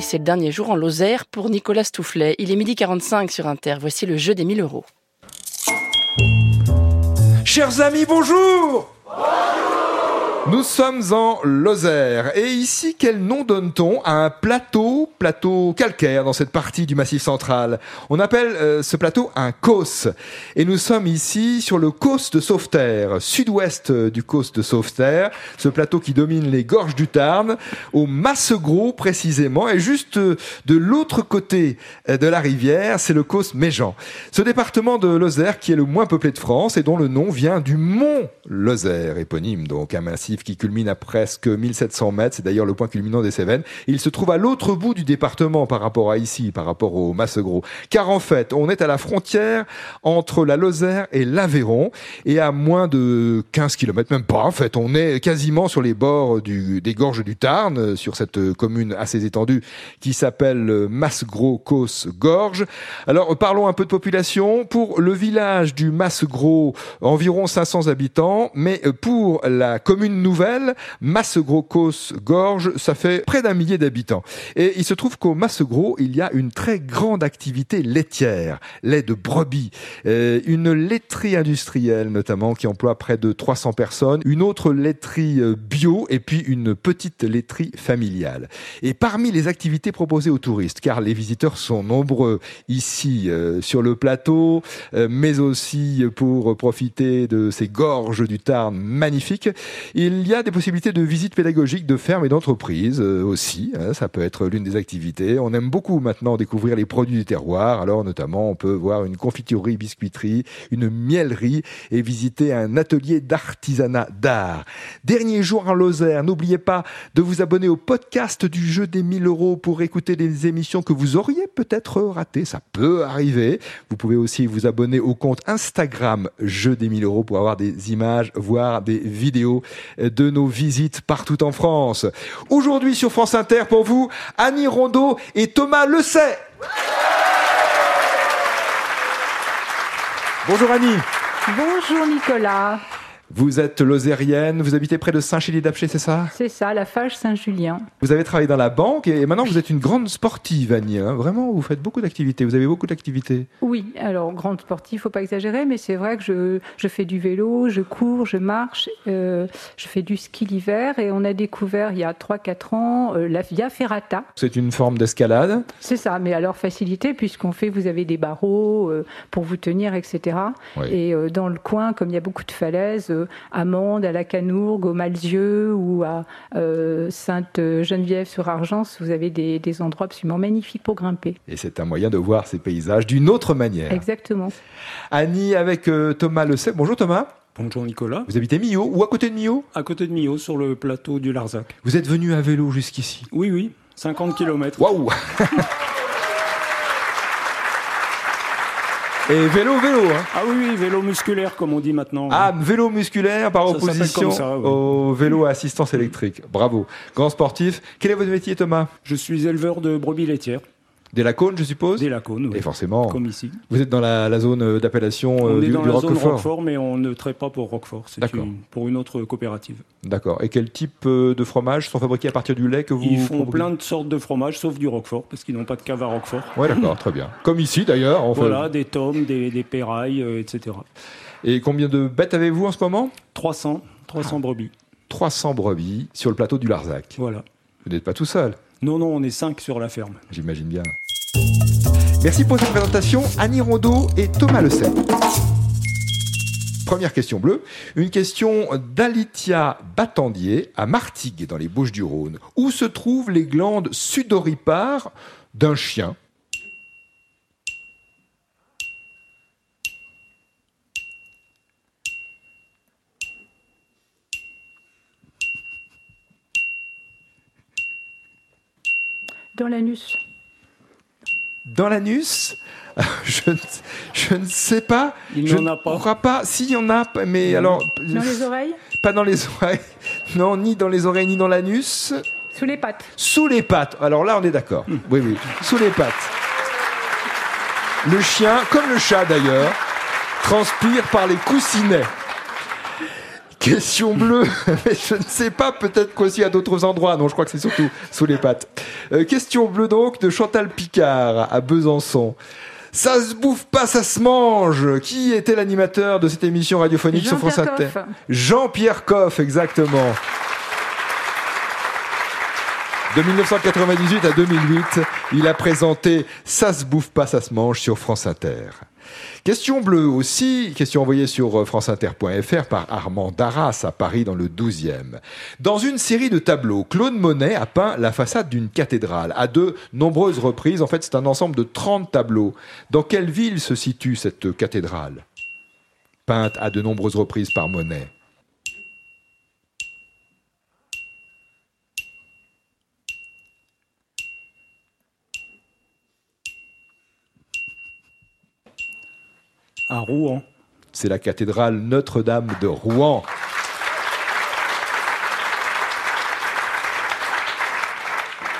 Et c'est le dernier jour en Lozère pour Nicolas Stoufflet. Il est midi 45 sur Inter. Voici le jeu des 1000 euros. Chers amis, bonjour nous sommes en Lozère. Et ici quel nom donne-t-on à un plateau, plateau calcaire dans cette partie du massif central? On appelle euh, ce plateau un causse et nous sommes ici sur le causse de Sauveterre, sud-ouest du causse de Sauveterre, ce plateau qui domine les gorges du Tarn, au Massegros précisément. Et juste de l'autre côté euh, de la rivière, c'est le causse Méjean. Ce département de Lozère qui est le moins peuplé de France et dont le nom vient du mont Lozère, éponyme donc un massif qui culmine à presque 1700 mètres. C'est d'ailleurs le point culminant des Cévennes. Il se trouve à l'autre bout du département par rapport à ici, par rapport au Massegros. Car en fait, on est à la frontière entre la Lozère et l'Aveyron et à moins de 15 km, même pas en fait. On est quasiment sur les bords des gorges du Tarn, sur cette commune assez étendue qui s'appelle Massegros-Causse-Gorge. Alors parlons un peu de population. Pour le village du Massegros, environ 500 habitants, mais pour la commune nouvelle, Massegros Gorge, ça fait près d'un millier d'habitants. Et il se trouve qu'au Massegros, il y a une très grande activité laitière, lait de brebis, euh, une laiterie industrielle notamment qui emploie près de 300 personnes, une autre laiterie euh, bio et puis une petite laiterie familiale. Et parmi les activités proposées aux touristes, car les visiteurs sont nombreux ici euh, sur le plateau, mais aussi pour profiter de ces gorges du Tarn magnifiques, il y a des possibilités de visites pédagogiques de fermes et d'entreprises euh, aussi. Hein, ça peut être l'une des activités. On aime beaucoup maintenant découvrir les produits du terroir. Alors notamment, on peut voir une confiturerie, biscuiterie, une miellerie et visiter un atelier d'artisanat d'art. Dernier jour en Lozère. N'oubliez pas de vous abonner au podcast du jeu des 1000 euros pour écouter des émissions que vous auriez peut-être ratées. Ça peut arriver. Vous pouvez aussi vous abonner au compte Instagram jeu des 1000 euros pour avoir des images, voir des vidéos de nos visites partout en France. Aujourd'hui sur France Inter pour vous, Annie Rondeau et Thomas Lesay. Bonjour Annie. Bonjour Nicolas. Vous êtes lozérienne, vous habitez près de Saint-Chély-d'Apcher, c'est ça? C'est ça, la Fage Saint-Julien. Vous avez travaillé dans la banque et maintenant vous êtes une grande sportive, Annie. Hein. Vraiment, vous faites beaucoup d'activités, vous avez beaucoup d'activités. Oui, alors grande sportive, faut pas exagérer, mais c'est vrai que je, je, fais du vélo, je cours, je marche, euh, je fais du ski l'hiver et on a découvert il y a 3-4 ans euh, la Via Ferrata. C'est une forme d'escalade C'est ça, mais alors facilité puisqu'on fait, vous avez des barreaux euh, pour vous tenir, etc. Et dans le coin, comme il y a beaucoup de falaises, à Mende, à la Canourgue, au Malzieu ou à euh, Sainte-Geneviève-sur-Argence, vous avez des, endroits absolument magnifiques pour grimper. Et c'est un moyen de voir ces paysages d'une autre manière. Exactement. Annie avec euh, Thomas Le Bonjour Thomas. Bonjour Nicolas. Vous habitez Millau ou à côté de Millau? À côté de Millau, sur le plateau du Larzac. Vous êtes venu à vélo jusqu'ici? Oui, oui, 50 km. Waouh Et vélo, vélo. Hein. Ah oui, oui, vélo musculaire, comme on dit maintenant. Ah, vélo musculaire par opposition au vélo à assistance électrique. Bravo. Grand sportif. Quel est votre métier, Thomas? Je suis éleveur de brebis laitières. Des Lacones, je suppose Des Lacones, oui. Et forcément. Comme ici. Vous êtes dans la, zone euh, d'appellation euh, du, est dans la Zone Roquefort, mais on ne traite pas pour Roquefort. C'est pour une autre coopérative. D'accord. Et quel type euh, de fromages sont fabriqués à partir du lait que vous Ils font plein de sortes de fromages, sauf du Roquefort, parce qu'ils n'ont pas de cave à Roquefort. Oui, d'accord, très bien. Comme ici, d'ailleurs. Voilà, des tomes, des, des pérailles, etc. Et combien de bêtes avez-vous en ce moment? 300. 300 brebis. 300 brebis sur le plateau du Larzac. Voilà. Vous n'êtes pas tout seul Non, non, on est 5 sur la ferme. J'imagine bien. Merci pour cette présentation, Annie Rondeau et Thomas Le Première question bleue, une question d'Alitia Battandier à Martigues dans les Bouches-du-Rhône. Où se trouvent les glandes sudoripares d'un chien? Dans l'anus dans l'anus je, je, ne sais pas. Il je n'en a pas. Crois pas. Si, il y en a, mais alors. Dans les oreilles Pas dans les oreilles. Non, ni dans les oreilles, ni dans l'anus. Sous les pattes. Sous les pattes. Alors là, on est d'accord. Hmm. Oui, oui. Sous les pattes. Le chien, comme le chat d'ailleurs, transpire par les coussinets. Question bleue, mais je ne sais pas, peut-être qu'aussi à d'autres endroits. Non, je crois que c'est surtout sous les pattes. Euh, question bleue donc de Chantal Picard à Besançon. Ça se bouffe pas, ça se mange. Qui était l'animateur de cette émission radiophonique sur France Inter Jean-Pierre Coff, exactement. De 1998 à 2008, il a présenté Ça se bouffe pas, ça se mange sur France Inter. Question bleue aussi, question envoyée sur franceinter.fr par Armand Darras à Paris dans le 12e. Dans une série de tableaux, Claude Monet a peint la façade d'une cathédrale à de nombreuses reprises. En fait, c'est un ensemble de 30 tableaux. Dans quelle ville se situe cette cathédrale? Peinte à de nombreuses reprises par Monet. À Rouen. C'est la cathédrale Notre-Dame de Rouen.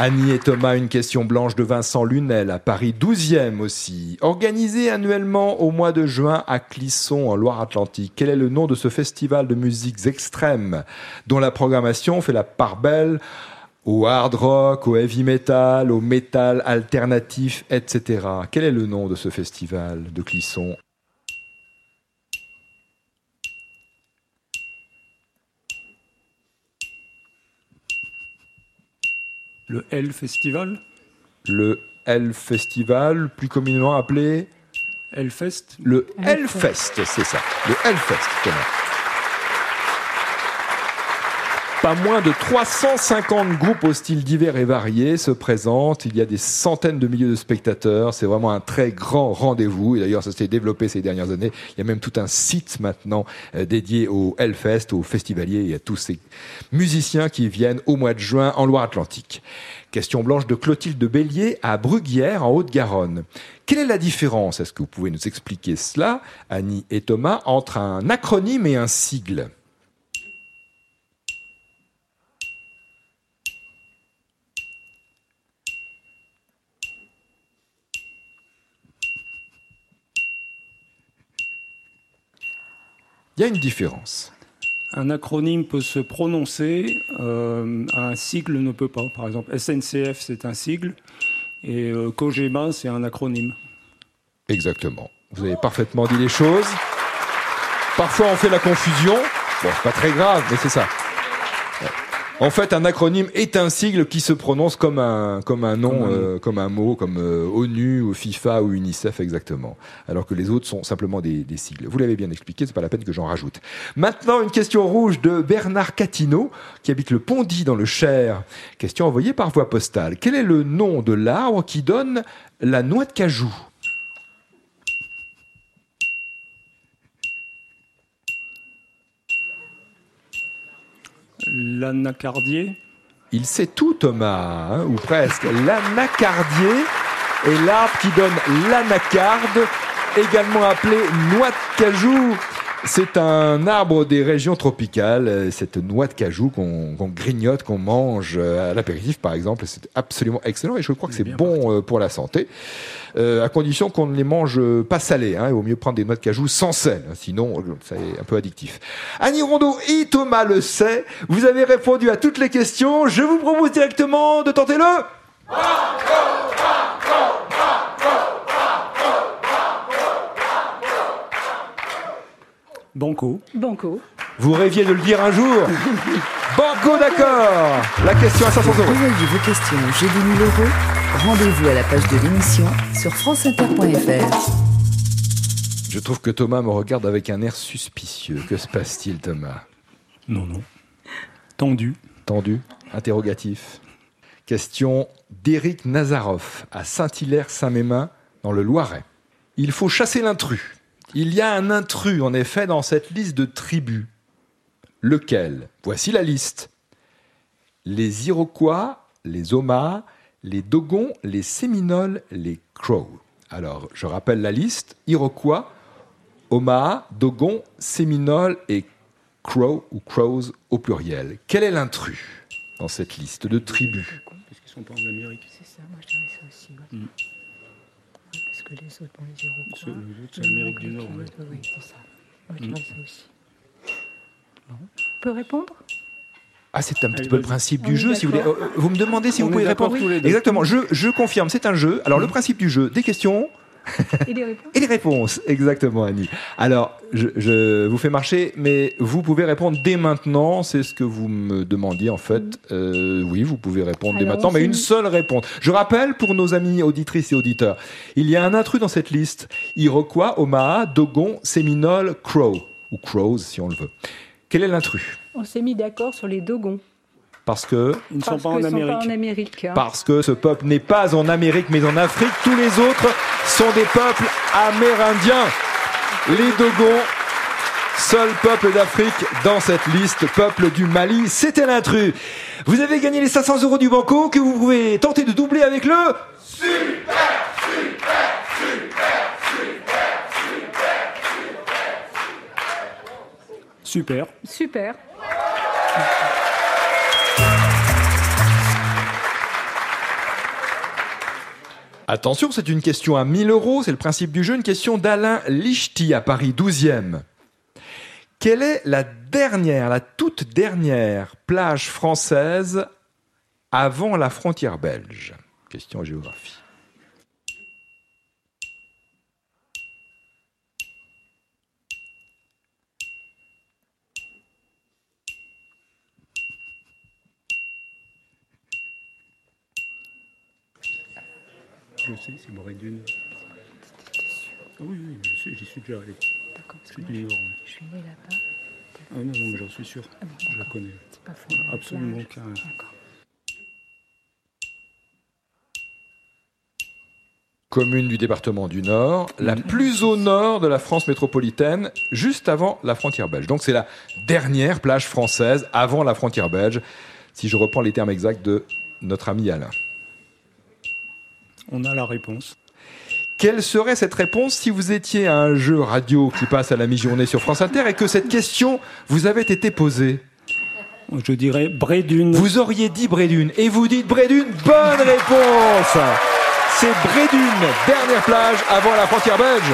Annie et Thomas, une question blanche de Vincent Lunel à Paris 12e aussi. Organisé annuellement au mois de juin à Clisson en Loire-Atlantique. Quel est le nom de ce festival de musiques extrêmes dont la programmation fait la part belle au hard rock, au heavy metal, au metal alternatif, etc. Quel est le nom de ce festival de Clisson? Le L Festival Le L Festival, plus communément appelé Hellfest Le Hellfest, c'est ça. Le Hellfest, comment Pas moins de 350 groupes au style divers et variés se présentent. Il y a des centaines de milliers de spectateurs. C'est vraiment un très grand rendez-vous. Et d'ailleurs, ça s'est développé ces dernières années. Il y a même tout un site maintenant euh, dédié au Hellfest, aux festivaliers et à tous ces musiciens qui viennent au mois de juin en Loire-Atlantique. Question blanche de Clotilde Bélier à Bruguière en Haute-Garonne. Quelle est la différence, est-ce que vous pouvez nous expliquer cela, Annie et Thomas, entre un acronyme et un sigle Il y a une différence. Un acronyme peut se prononcer, euh, un sigle ne peut pas. Par exemple, SNCF, c'est un sigle, et euh, COGEMA, c'est un acronyme. Exactement. Vous avez parfaitement dit les choses. Parfois, on fait la confusion. Bon, c'est pas très grave, mais c'est ça. En fait, un acronyme est un sigle qui se prononce comme un comme un nom, comme un, euh, comme un mot, comme euh, ONU ou FIFA ou UNICEF exactement. Alors que les autres sont simplement des, des sigles. Vous l'avez bien expliqué, c'est pas la peine que j'en rajoute. Maintenant, une question rouge de Bernard Catino qui habite le Pondy dans le Cher. Question envoyée par voie postale. Quel est le nom de l'arbre qui donne la noix de cajou? L'anacardier? Il sait tout, Thomas, hein, ou presque. L'anacardier est l'arbre qui donne l'anacarde, également appelé noix de cajou. C'est un arbre des régions tropicales, cette noix de cajou qu'on grignote, qu'on mange euh, à l'apéritif par exemple. C'est absolument excellent et je crois que c'est bon euh, pour la santé, euh, à condition qu'on ne les mange pas salés. Hein. Il vaut mieux prendre des noix de cajou sans sel, sinon c'est un peu addictif. Annie Rondeau et Thomas le sait, vous avez répondu à toutes les questions. Je vous propose directement de tenter le... Banco. Banco. Vous rêviez de le dire un jour Banco, d'accord La question à 500 euros. Envoyez vos questions j'ai 10 000 euros. Rendez-vous à la page de l'émission sur franceinter.fr. Je trouve que Thomas me regarde avec un air suspicieux. Que se passe-t-il, Thomas? Non, non. Tendu. Tendu Interrogatif. Question d'Éric Nazaroff à Saint-Hilaire-Saint-Mémin dans le Loiret. Il faut chasser l'intrus. Il y a un intrus, en effet, dans cette liste de tribus. Lequel? Voici la liste. Les Iroquois, les Omas, les Dogons, les Séminoles, les Crows. Alors, je rappelle la liste. Iroquois, Omaha, Dogons, Séminoles et Crows ou Crows au pluriel. Quel est l'intrus dans cette liste de tribus? Parce qu'ils sont pas en Amérique. C'est ça, moi je dirais ça aussi. Mm que les autres, bon, les C'est l'Amérique du Nord. Oui, c'est ça. Moi, je mm. ça aussi. On peut répondre? Ah, c'est un petit peu le principe du jeu, si vous voulez. Euh, vous me demandez si vous pouvez répondre. Exactement, je, je confirme, c'est un jeu. Alors, le principe du jeu, des questions, et les réponses. Et les réponses, exactement, Annie. Alors, je, vous fais marcher, mais vous pouvez répondre dès maintenant. C'est ce que vous me demandiez, en fait. Euh, oui, vous pouvez répondre dès maintenant, mais une seule réponse. Je rappelle pour nos amis auditrices et auditeurs, il y a un intrus dans cette liste. Iroquois, Omaha, Dogon, Séminole, Crow. Ou Crows, si on le veut. Quel est l'intrus? On s'est mis d'accord sur les Dogons. Parce que ils ne sont, pas, en Amérique. Hein. Parce que ce peuple n'est pas en Amérique mais en Afrique. Tous les autres sont des peuples amérindiens. Les Dogons, seul peuple d'Afrique dans cette liste, peuple du Mali, c'était l'intrus. Vous avez gagné les 500 euros du banco que vous pouvez tenter de doubler avec le super, super, super, super. Super. Attention, c'est une question à 1000 euros, c'est le principe du jeu, une question d'Alain Lichty à Paris 12e. Quelle est la dernière, la toute dernière plage française avant la frontière belge? Question géographie. Je sais, c'est Brédune. Ah oui, oui, j'y suis déjà allé. D'accord, parce que je, je suis né là-bas. Ah non, non, mais j'en suis sûr. Ah bon, je la connais. C'est pas faux. Absolument aucun. D'accord. commune du département du Nord, la plus au nord de la France métropolitaine, juste avant la frontière belge. Donc c'est la dernière plage française avant la frontière belge, si je reprends les termes exacts de notre ami Alain. On a la réponse. Quelle serait cette réponse si vous étiez à un jeu radio qui passe à la mi-journée sur France Inter et que cette question vous avait été posée? Je dirais Brédune. Vous auriez dit Brédune et vous dites Brédune, bonne réponse C'est Brédune, dernière plage avant la frontière belge.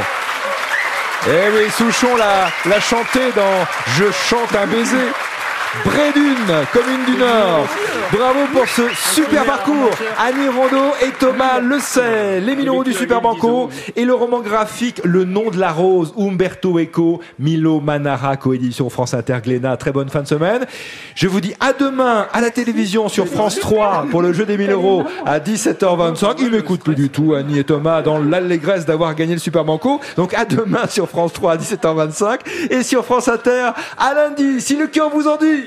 Eh oui, Souchon l'a, l'a chanté dans Je chante un baiser. Brédune, commune du Nord. Bravo pour ce super parcours. Annie Rondeau et Thomas Le sait. Les 1000 euros du Super Banco et le roman graphique Le nom de la rose, Umberto Eco, Milo Manara, coédition France Inter Glénat. Très bonne fin de semaine. Je vous dis à demain à la télévision sur France 3 pour le jeu des 1000 euros à 17h25. Ils m'écoutent plus du tout, Annie et Thomas, dans l'allégresse d'avoir gagné le Super Banco. Donc à demain sur France 3 à 17h25 et sur France Inter à lundi, si le cœur vous en dit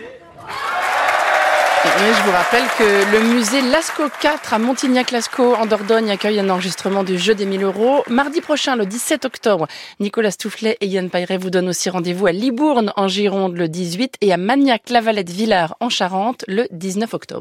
je vous rappelle que le musée Lascaux 4 à Montignac-Lascaux en Dordogne accueille un enregistrement du jeu des 1000 euros. Mardi prochain, le 17 octobre, Nicolas Stoufflet et Yann Payret vous donnent aussi rendez-vous à Libourne en Gironde le 18 et à Magnac-Lavalette-Villars en Charente le 19 octobre.